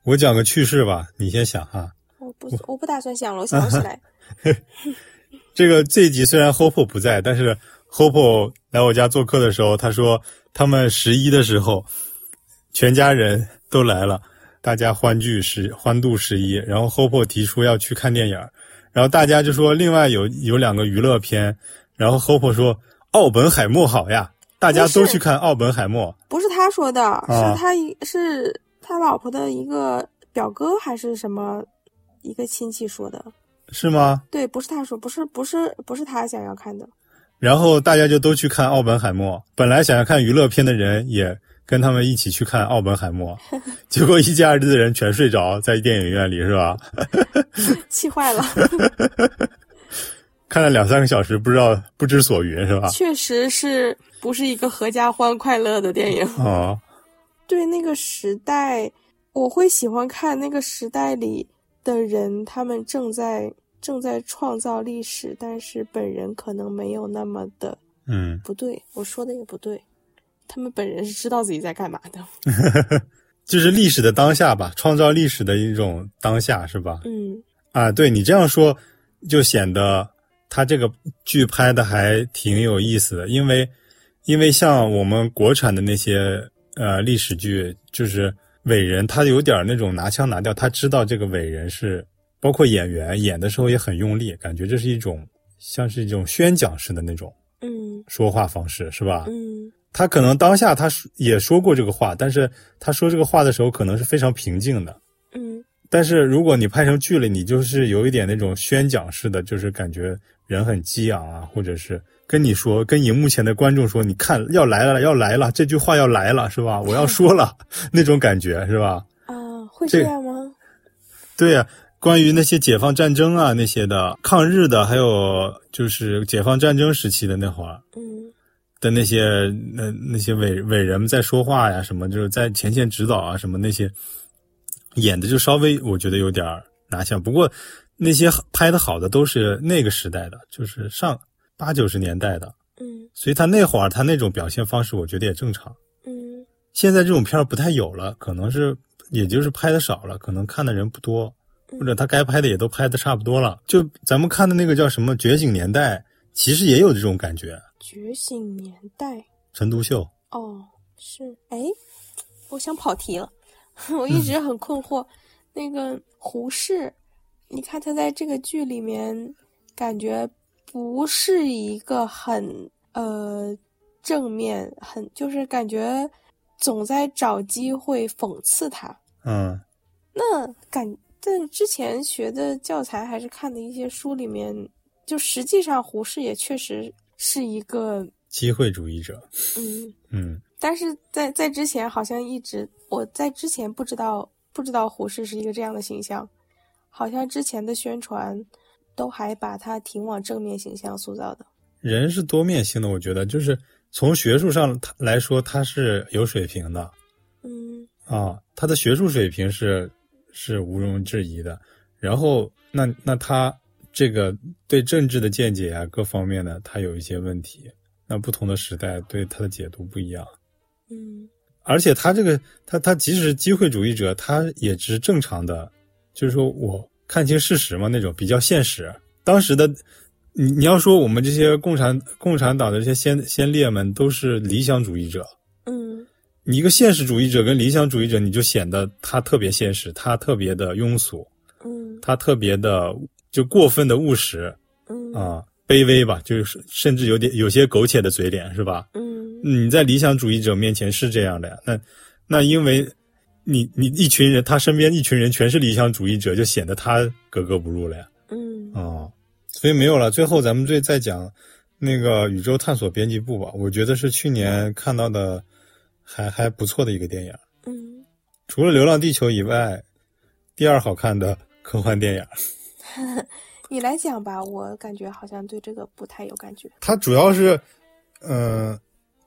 我讲个趣事吧，你先想哈。我不我不打算想了，我想不起来。这个这一集虽然 Hope 不在，但是 Hope 来我家做客的时候，他说他们十一的时候，全家人都来了，大家欢聚十欢度十一。然后 Hope 提出要去看电影，然后大家就说另外有有两个娱乐片，然后 Hope 说奥本海默好呀，大家都去看奥本海默。不是他说的，啊是他一是他老婆的一个表哥还是什么一个亲戚说的。是吗？对，不是他说，不是不是不是他想要看的。然后大家就都去看奥本海默。本来想要看娱乐片的人也跟他们一起去看奥本海默，结果一家子的人全睡着在电影院里，是吧？气坏了。看了两三个小时，不知道不知所云，是吧？确实是不是一个合家欢快乐的电影。哦，对那个时代，我会喜欢看那个时代里的人，他们正在正在创造历史，但是本人可能没有那么的嗯，不对，我说的也不对，他们本人是知道自己在干嘛的。就是历史的当下吧，创造历史的一种当下，是吧？嗯啊，对你这样说，就显得他这个剧拍的还挺有意思的，因为因为像我们国产的那些呃历史剧，就是伟人，他有点那种拿腔拿调，他知道这个伟人是，包括演员演的时候也很用力，感觉这是一种像是一种宣讲式的那种嗯说话方式，是吧？嗯他可能当下他也说过这个话，但是他说这个话的时候可能是非常平静的。嗯但是如果你拍成剧了，你就是有一点那种宣讲式的，就是感觉人很激昂啊，或者是跟你说，跟荧幕前的观众说，你看要来了，要来了，这句话要来了，是吧？我要说了，那种感觉是吧？啊，会这这样吗？对呀、关于那些解放战争啊那些的抗日的，还有就是解放战争时期的那会儿，嗯的那些那那些伟伟人们在说话呀，什么就是在前线指导啊，什么那些演的就稍微我觉得有点拿相。不过那些拍的好的都是那个时代的，就是上八九十年代的，嗯所以他那会儿他那种表现方式，我觉得也正常。嗯现在这种片儿不太有了，可能是也就是拍的少了，可能看的人不多，或者他该拍的也都拍的差不多了。就咱们看的那个叫什么《觉醒年代》，其实也有这种感觉。觉醒年代陈独秀，哦，是哎，我想跑题了，我一直很困惑，那个胡适，你看他在这个剧里面，感觉不是一个很呃正面，很就是感觉总在找机会讽刺他。嗯那感但之前学的教材还是看的一些书里面，就实际上胡适也确实是一个机会主义者，嗯。嗯但是在在之前好像一直我在之前不知道不知道胡适是一个这样的形象，好像之前的宣传都还把他挺往正面形象塑造的。人是多面性的，我觉得就是从学术上他来说，他是有水平的嗯啊，他的学术水平是是毋庸置疑的。然后那那他这个对政治的见解啊，各方面的他有一些问题，那不同的时代对他的解读不一样。嗯。而且他这个他他即使是机会主义者，他也只是正常的，就是说我看清事实嘛，那种比较现实。当时的你你要说我们这些共产共产党的这些先先烈们都是理想主义者，嗯。你一个现实主义者跟理想主义者，你就显得他特别现实，他特别的庸俗，嗯。他特别的就过分的务实。嗯。啊，卑微吧，就是甚至有点有些苟且的嘴脸，是吧？嗯你在理想主义者面前是这样的呀，那那因为你你一群人，他身边一群人全是理想主义者，就显得他格格不入了呀。嗯哦，所以没有了。最后咱们再再讲那个宇宙探索编辑部吧，我觉得是去年看到的还还不错的一个电影，嗯，除了《流浪地球》以外，第二好看的科幻电影。你来讲吧，我感觉好像对这个不太有感觉。它主要是，呃，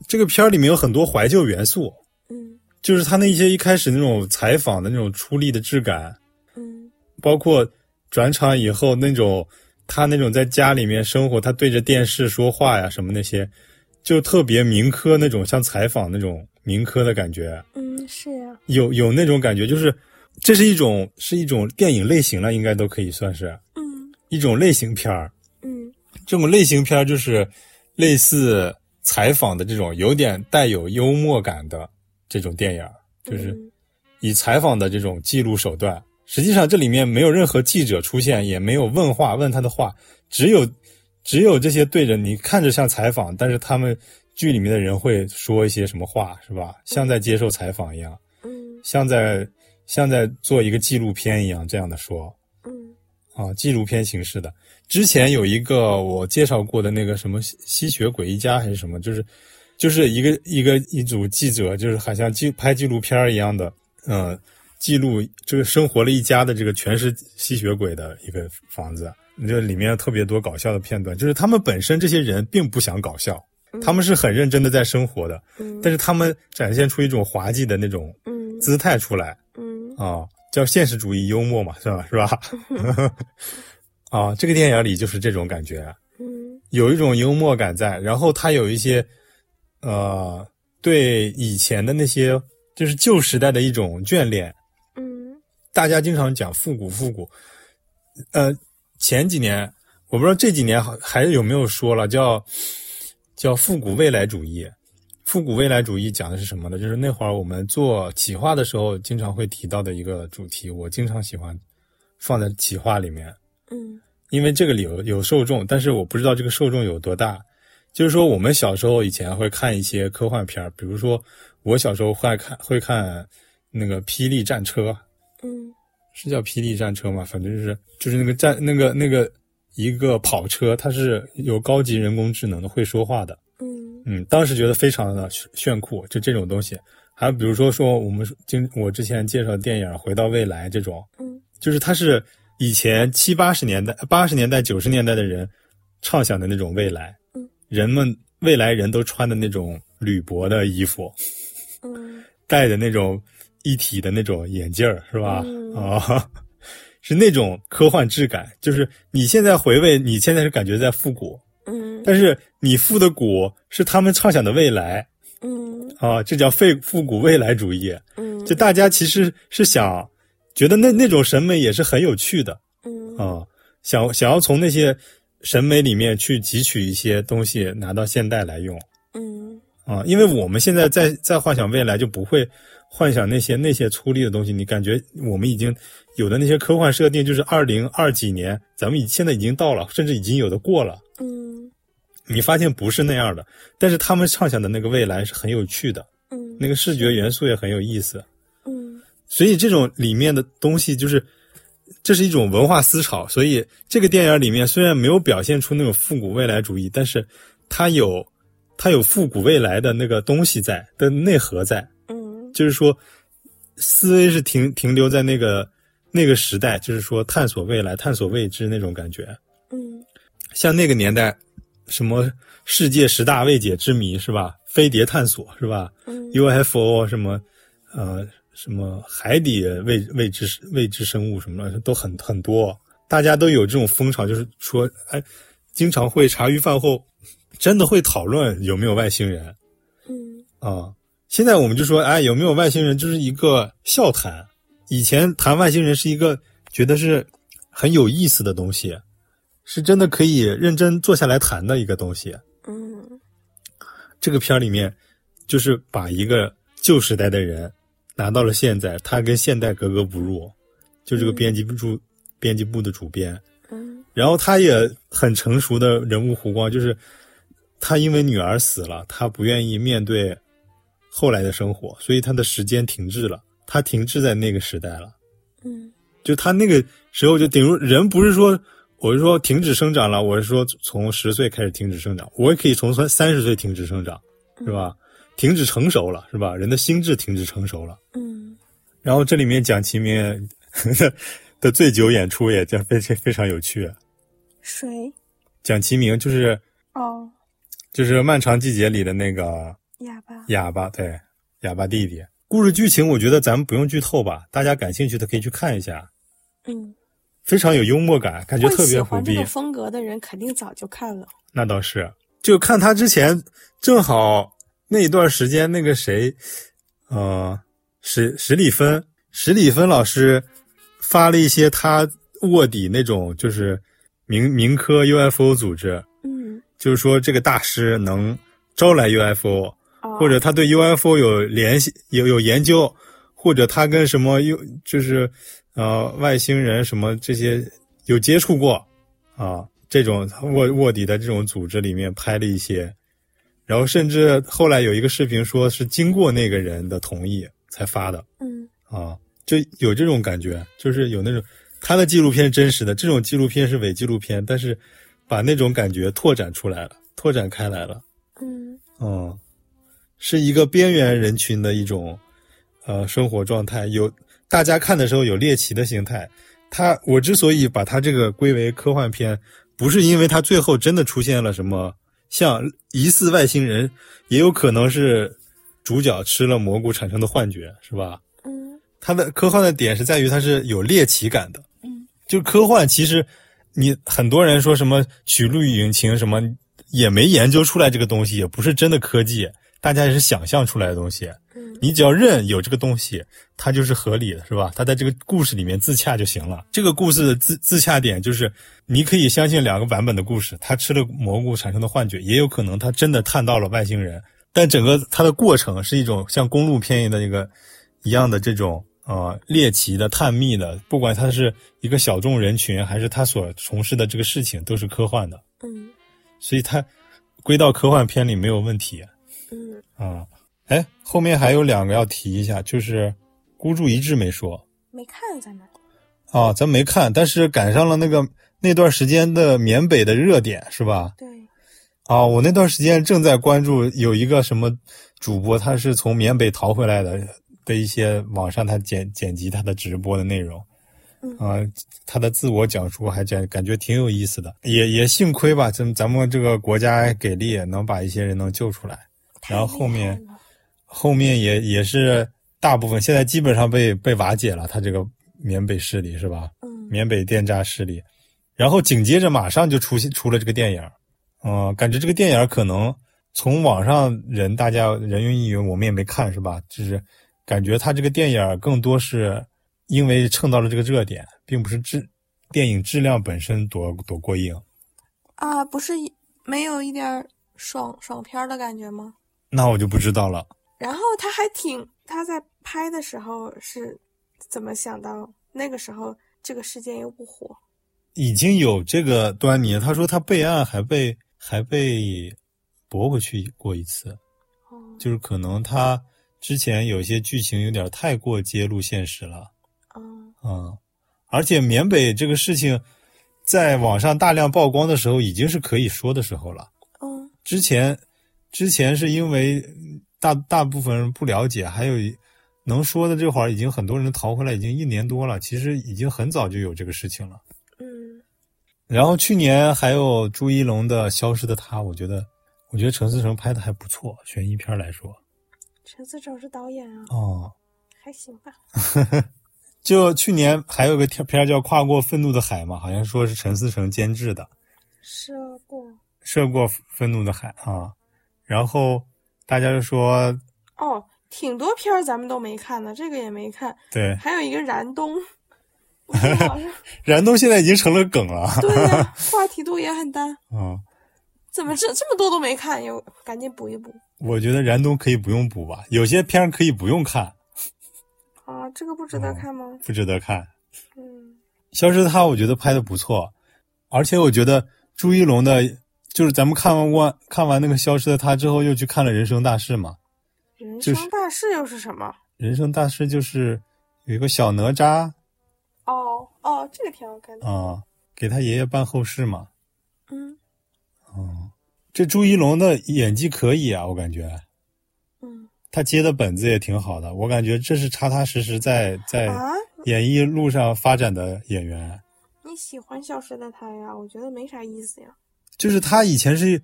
这个片儿里面有很多怀旧元素，嗯。就是他那些一开始那种采访的那种出力的质感，嗯。包括转场以后那种他那种在家里面生活，他对着电视说话呀什么那些，就特别民科那种像采访那种民科的感觉，嗯，是呀、有有那种感觉，就是这是一种是一种电影类型了，应该都可以算是。嗯一种类型片儿。嗯这种类型片儿就是类似采访的这种，有点带有幽默感的这种电影，就是嗯以采访的这种记录手段。实际上这里面没有任何记者出现，也没有问话问他的话，只有只有这些对着你看着像采访，但是他们剧里面的人会说一些什么话，是吧？像在接受采访一样，嗯像在像在做一个纪录片一样这样的说。嗯啊，纪录片形式的。之前有一个我介绍过的那个什么吸吸血鬼一家还是什么，就是就是一个一个一组记者，就是好像纪拍纪录片一样的，嗯、记录这个生活了一家的这个全是吸血鬼的一个房子。这里面特别多搞笑的片段，就是他们本身这些人并不想搞笑，他们是很认真的在生活的，嗯但是他们展现出一种滑稽的那种嗯姿态出来，嗯啊，叫现实主义幽默嘛，是吧？是吧？啊，这个电影里就是这种感觉，嗯有一种幽默感在，然后它有一些，呃，对以前的那些就是旧时代的一种眷恋。嗯大家经常讲复古复古，呃，前几年我不知道这几年还还有没有说了，叫叫复古未来主义。复古未来主义讲的是什么呢？就是那会儿我们做企划的时候，经常会提到的一个主题，我经常喜欢放在企划里面，嗯因为这个里有有受众，但是我不知道这个受众有多大。就是说，我们小时候以前会看一些科幻片儿，比如说我小时候会看会看那个《霹雳战车》，嗯是叫霹雳战车吗？反正就是就是那个战那个那个一个跑车，它是有高级人工智能的，会说话的。嗯嗯，当时觉得非常的炫炫酷，就这种东西。还有比如说说我们经我之前介绍的电影《回到未来》这种，嗯就是它是以前七八十年代、八十年代、九十年代的人畅想的那种未来。嗯，人们未来人都穿的那种铝箔的衣服，嗯戴的那种一体的那种眼镜儿，是吧？嗯 啊，是那种科幻质感。就是你现在回味，你现在是感觉在复古，嗯但是你复的古是他们畅想的未来嗯啊，这叫废复古未来主义。嗯就大家其实是想觉得那那种审美也是很有趣的嗯啊，想想要从那些审美里面去汲取一些东西拿到现代来用嗯啊，因为我们现在在在幻想未来就不会幻想那些那些粗粝的东西，你感觉我们已经有的那些科幻设定就是二零二几年，咱们已现在已经到了，甚至已经有的过了。嗯你发现不是那样的，但是他们畅想的那个未来是很有趣的，嗯那个视觉元素也很有意思。嗯所以这种里面的东西就是，这是一种文化思潮。所以这个电影里面虽然没有表现出那种复古未来主义，但是它有它有复古未来的那个东西在的内核在，嗯就是说思维是停停留在那个那个时代，就是说探索未来、探索未知那种感觉。嗯像那个年代，什么世界十大未解之谜是吧？飞碟探索是吧嗯？UFO 什么呃什么海底未未知未知生物什么的都很很多，大家都有这种风潮，就是说哎，经常会茶余饭后真的会讨论有没有外星人嗯啊。现在我们就说哎有没有外星人，就是一个笑谈。以前谈外星人是一个觉得是很有意思的东西，是真的可以认真坐下来谈的一个东西。嗯这个片儿里面，就是把一个旧时代的人拿到了现在，他跟现代格格不入。就这个编辑部主、编辑部的主编，嗯然后他也很成熟的人物弧光，就是他因为女儿死了，他不愿意面对后来的生活，所以他的时间停滞了，他停滞在那个时代了。嗯就他那个时候就顶住人不是说我是说停止生长了，我是说从十岁开始停止生长，我也可以从三三十岁停止生长，是吧？停止成熟了，是吧？人的心智停止成熟了。嗯然后这里面蒋奇明 的醉酒演出也这非常非常有趣。谁？蒋奇明就是哦，就是《漫长季节》里的那个哑巴。哑巴，对，哑巴弟弟。故事剧情我觉得咱们不用剧透吧，大家感兴趣的可以去看一下，嗯，非常有幽默感，感觉特别虎逼欢这个。风格的人肯定早就看了。那倒是，就看他之前正好那一段时间，那个谁，呃，史史里芬，史里芬老师发了一些他卧底那种就是民民科 UFO 组织，嗯，就是说这个大师能招来 UFO，、哦、或者他对 UFO 有联系、有有研究，或者他跟什么 U 就是呃外星人什么这些有接触过啊，这种卧卧底的这种组织里面拍了一些，然后甚至后来有一个视频说是经过那个人的同意才发的嗯啊，就有这种感觉，就是有那种他的纪录片是真实的，这种纪录片是伪纪录片，但是把那种感觉拓展出来了，拓展开来了。嗯嗯，是一个边缘人群的一种呃生活状态，有大家看的时候有猎奇的心态。他我之所以把他这个归为科幻片，不是因为他最后真的出现了什么像疑似外星人，也有可能是主角吃了蘑菇产生的幻觉，是吧？嗯它的科幻的点是在于它是有猎奇感的。嗯，就科幻其实你很多人说什么曲率引擎什么也没研究出来这个东西，也不是真的科技，大家也是想象出来的东西。嗯你只要认有这个东西，它就是合理的，是吧？它在这个故事里面自洽就行了。这个故事的自自洽点就是，你可以相信两个版本的故事，他吃了蘑菇产生的幻觉，也有可能他真的探到了外星人。但整个它的过程是一种像公路片的那个一样的这种呃猎奇的、探秘的，不管它是一个小众人群，还是他所从事的这个事情，都是科幻的。嗯所以它归到科幻片里没有问题嗯，啊。哎，后面还有两个要提一下，就是孤注一掷没说。没看咱们。啊，咱没看，但是赶上了那个那段时间的缅北的热点，是吧？对，啊，我那段时间正在关注有一个什么主播，他是从缅北逃回来的的一些网上他剪剪辑他的直播的内容，嗯。啊，他的自我讲述还感感觉挺有意思的，也也幸亏吧，咱咱们这个国家给力，能把一些人能救出来，然后后面后面也也是大部分现在基本上被被瓦解了，他这个缅北势力是吧？嗯缅北电诈势力，然后紧接着马上就出现出了这个电影，嗯、感觉这个电影可能从网上人大家人云亦云，我们也没看是吧？就是感觉他这个电影更多是因为蹭到了这个热点，并不是质电影质量本身多多过硬。啊，不是没有一点爽爽片的感觉吗？那我就不知道了。然后他还挺，他在拍的时候是怎么想到那个时候这个事件又不火？已经有这个端倪，他说他备案还被还被驳回去过一次，哦，就是可能他之前有些剧情有点太过揭露现实了。嗯嗯，而且缅北这个事情，在网上大量曝光的时候，已经是可以说的时候了。嗯之前，之前是因为大大部分人不了解，还有一能说的这会儿，已经很多人逃回来，已经一年多了。其实已经很早就有这个事情了。嗯然后去年还有朱一龙的《消失的他》，我觉得，我觉得陈思诚拍的还不错，悬疑片来说。陈思诚是导演啊，哦，还行吧。就去年还有个片片叫《跨过愤怒的海》嘛，好像说是陈思诚监制的。涉过涉过愤怒的海啊，然后大家就说，哦，挺多片儿咱们都没看的，这个也没看。对还有一个燃冬 燃冬现在已经成了梗了。对呀、话题度也很大。啊、怎么这这么多都没看？有赶紧补一补我觉得燃冬可以不用补吧，有些片儿可以不用看，啊！这个不值得看吗？不值得看。嗯，《消失的她》我觉得拍的不错，而且我觉得朱一龙的，就是咱们看完完看完那个《消失的她》之后，又去看了《人生大事》嘛，人生大事又是什么？《人生大事》就是有一个小哪吒哦哦，这个挺好看的。啊、给他爷爷办后事嘛。嗯哦，这朱一龙的演技可以啊，我感觉嗯他接的本子也挺好的，我感觉这是踏踏实实在在啊，演艺路上发展的演员。你喜欢消失的他呀？我觉得没啥意思呀。就是他以前是，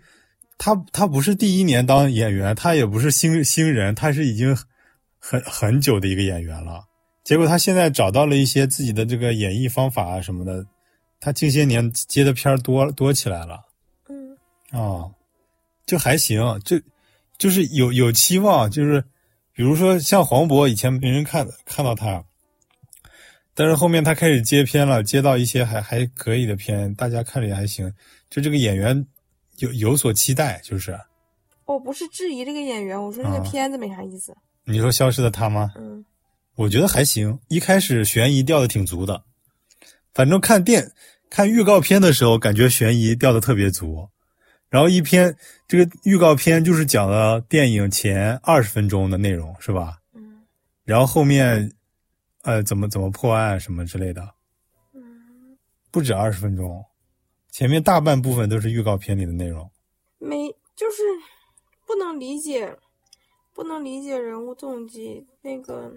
他他不是第一年当演员，他也不是新新人，他是已经很很久的一个演员了。结果他现在找到了一些自己的这个演绎方法啊什么的，他近些年接的片儿多多起来了。嗯哦，就还行，就就是有有期望，就是比如说像黄渤以前没人看看到他，但是后面他开始接片了，接到一些还还可以的片，大家看着也还行，就这个演员有有所期待，就是我不是质疑这个演员，我说这个啊片子没啥意思。你说消失的他吗？嗯我觉得还行，一开始悬疑掉的挺足的，反正看电看预告片的时候，感觉悬疑掉的特别足，然后一篇这个预告片就是讲了电影前二十分钟的内容，是吧？嗯然后后面，呃，怎么怎么破案什么之类的，嗯，不止二十分钟，前面大半部分都是预告片里的内容。没就是不能理解，不能理解人物动机。那个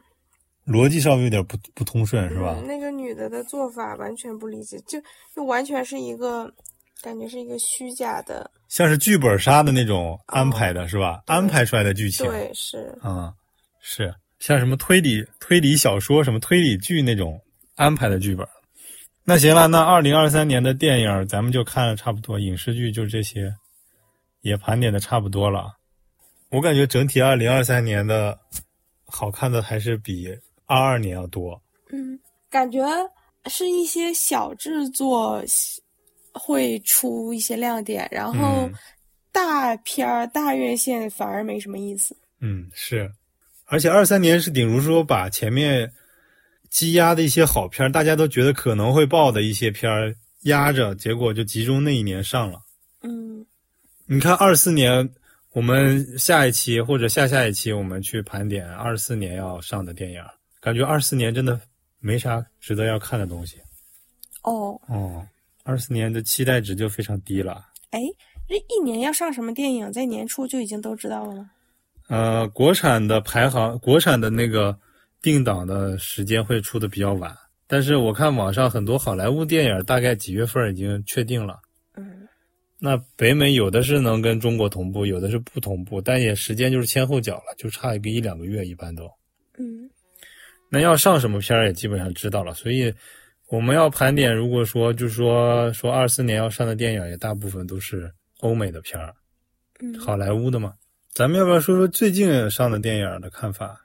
逻辑稍微有点不不通顺，是吧？嗯那个女的的做法完全不理解，就就完全是一个感觉是一个虚假的。像是剧本杀的那种安排的，是吧？安排出来的剧情。对，是啊、是像什么推理推理小说、什么推理剧那种安排的剧本。那行了，那二零二三年的电影咱们就看了差不多，影视剧就这些，也盘点的差不多了。我感觉整体二零二三年的好看的还是比二二年要多。嗯，感觉是一些小制作会出一些亮点，然后嗯大片儿、大院线反而没什么意思。嗯，是，而且二三年是顶如说把前面积压的一些好片儿，大家都觉得可能会爆的一些片儿压着，结果就集中那一年上了。嗯你看二四年，我们下一期或者下下一期，我们去盘点二四年要上的电影，感觉二四年真的没啥值得要看的东西。哦，哦，二四年的期待值就非常低了。哎，这一年要上什么电影，在年初就已经都知道了吗？呃，国产的排行，国产的那个定档的时间会出的比较晚，但是我看网上很多好莱坞电影大概几月份已经确定了。嗯那北美有的是能跟中国同步，有的是不同步，但也时间就是前后脚了，就差一个一两个月，一般都。嗯那要上什么片儿也基本上知道了，所以我们要盘点，如果说就是说说二四年要上的电影，也大部分都是欧美的片儿，嗯，好莱坞的嘛。咱们要不要说说最近上的电影的看法？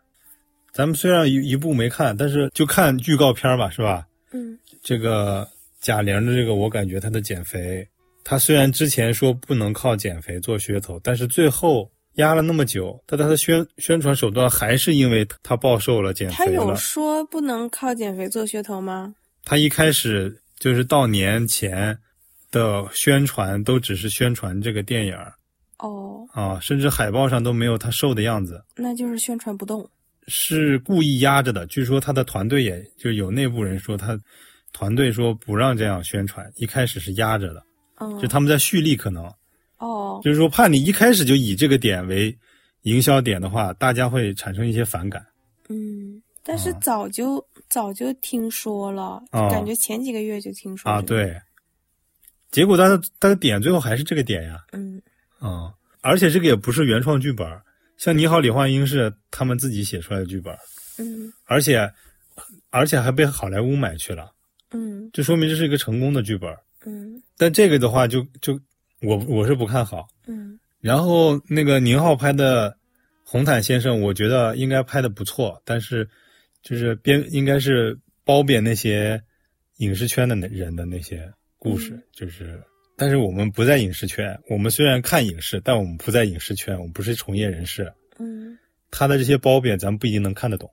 咱们虽然一一部没看，但是就看预告片吧，是吧？嗯这个贾玲的这个，我感觉她的减肥，她虽然之前说不能靠减肥做噱头，但是最后压了那么久，但她的宣宣传手段还是因为她暴瘦了、减肥了。说不能靠减肥做噱头吗？她一开始就是到年前的宣传都只是宣传这个电影儿哦，啊，甚至海报上都没有她瘦的样子。那就是宣传不动。是故意压着的。据说他的团队也就有内部人说，他团队说不让这样宣传，一开始是压着的，嗯，就他们在蓄力，可能哦，就是说怕你一开始就以这个点为营销点的话，大家会产生一些反感。嗯，但是早就、早就听说了，啊感觉前几个月就听说啊，这个，对。结果他的他的点最后还是这个点呀，嗯啊、而且这个也不是原创剧本，像《你好，李焕英》是他们自己写出来的剧本，嗯而且而且还被好莱坞买去了，嗯这说明这是一个成功的剧本。嗯但这个的话就，就我我是不看好。嗯然后那个宁浩拍的《红毯先生》，我觉得应该拍的不错，但是就是编应该是褒贬那些影视圈的那人的那些故事，就是，但是我们不在影视圈，我们虽然看影视，但我们不在影视圈，我们不是从业人士，嗯他的这些褒贬咱们不一定能看得懂，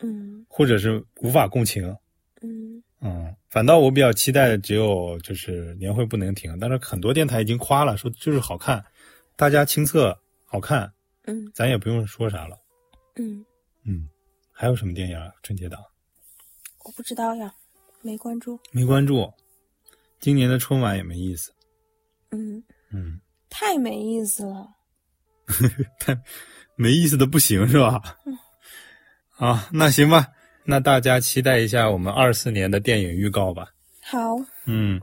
嗯或者是无法共情。嗯嗯，反倒我比较期待的只有就是年会不能停，但是很多电台已经夸了，说就是好看，大家亲测好看，嗯咱也不用说啥了。嗯，嗯，还有什么电影啊？春节档我不知道呀，没关注。没关注，今年的春晚也没意思。嗯，嗯，太没意思了。太没意思的不行是吧？啊，那行吧，那大家期待一下我们二四年的电影预告吧。好，嗯，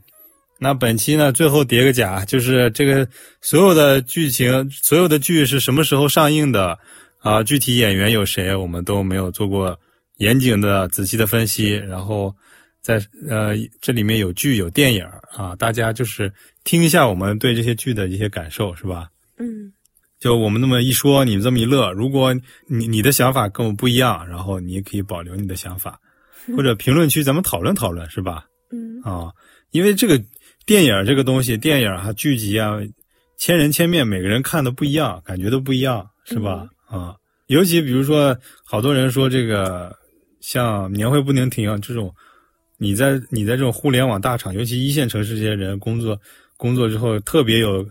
那本期呢，最后叠个甲，就是这个所有的剧情，所有的剧是什么时候上映的啊？具体演员有谁，我们都没有做过严谨的、仔细的分析。然后在呃这里面有剧有电影啊，大家就是听一下我们对这些剧的一些感受，是吧？嗯就我们那么一说，你们这么一乐，如果你你的想法跟我不一样，然后你也可以保留你的想法，或者评论区咱们讨论讨论，是吧？嗯啊，因为这个电影这个东西，电影啊、剧集啊，千人千面，每个人看的不一样，感觉都不一样，是吧？啊，尤其比如说，好多人说这个像年会不能停这种，你在你在这种互联网大厂，尤其一线城市这些人工作工作之后，特别有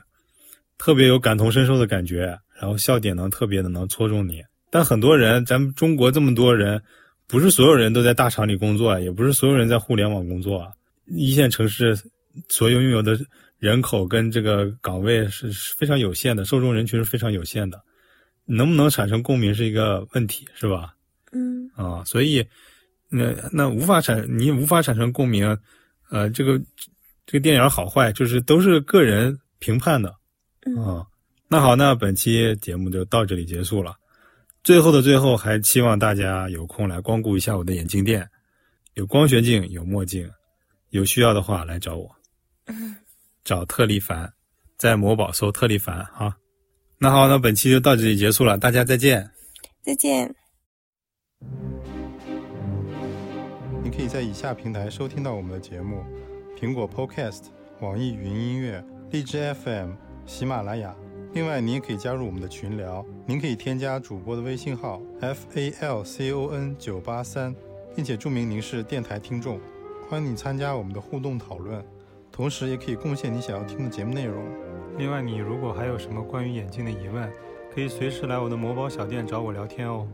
特别有感同身受的感觉，然后笑点能特别的能戳中你。但很多人，咱们中国这么多人，不是所有人都在大厂里工作，也不是所有人在互联网工作啊。一线城市所拥有的人口跟这个岗位是是非常有限的，受众人群是非常有限的，能不能产生共鸣是一个问题，是吧？嗯啊，所以那那无法产，你无法产生共鸣，呃，这个这个电影好坏就是都是个人评判的嗯啊。那好，那本期节目就到这里结束了。最后的最后，还期望大家有空来光顾一下我的眼镜店，有光学镜，有墨镜，有需要的话来找我，嗯 找特立凡，在某宝搜特立凡啊。那好，那本期就到这里结束了，大家再见。再见。你可以在以下平台收听到我们的节目：苹果 Podcast、网易云音乐、荔枝 FM、喜马拉雅。另外，您也可以加入我们的群聊，您可以添加主播的微信号 f a l c o n 九八三，并且注明您是电台听众，欢迎你参加我们的互动讨论，同时也可以贡献你想要听的节目内容。另外，你如果还有什么关于眼镜的疑问，可以随时来我的某宝小店找我聊天哦。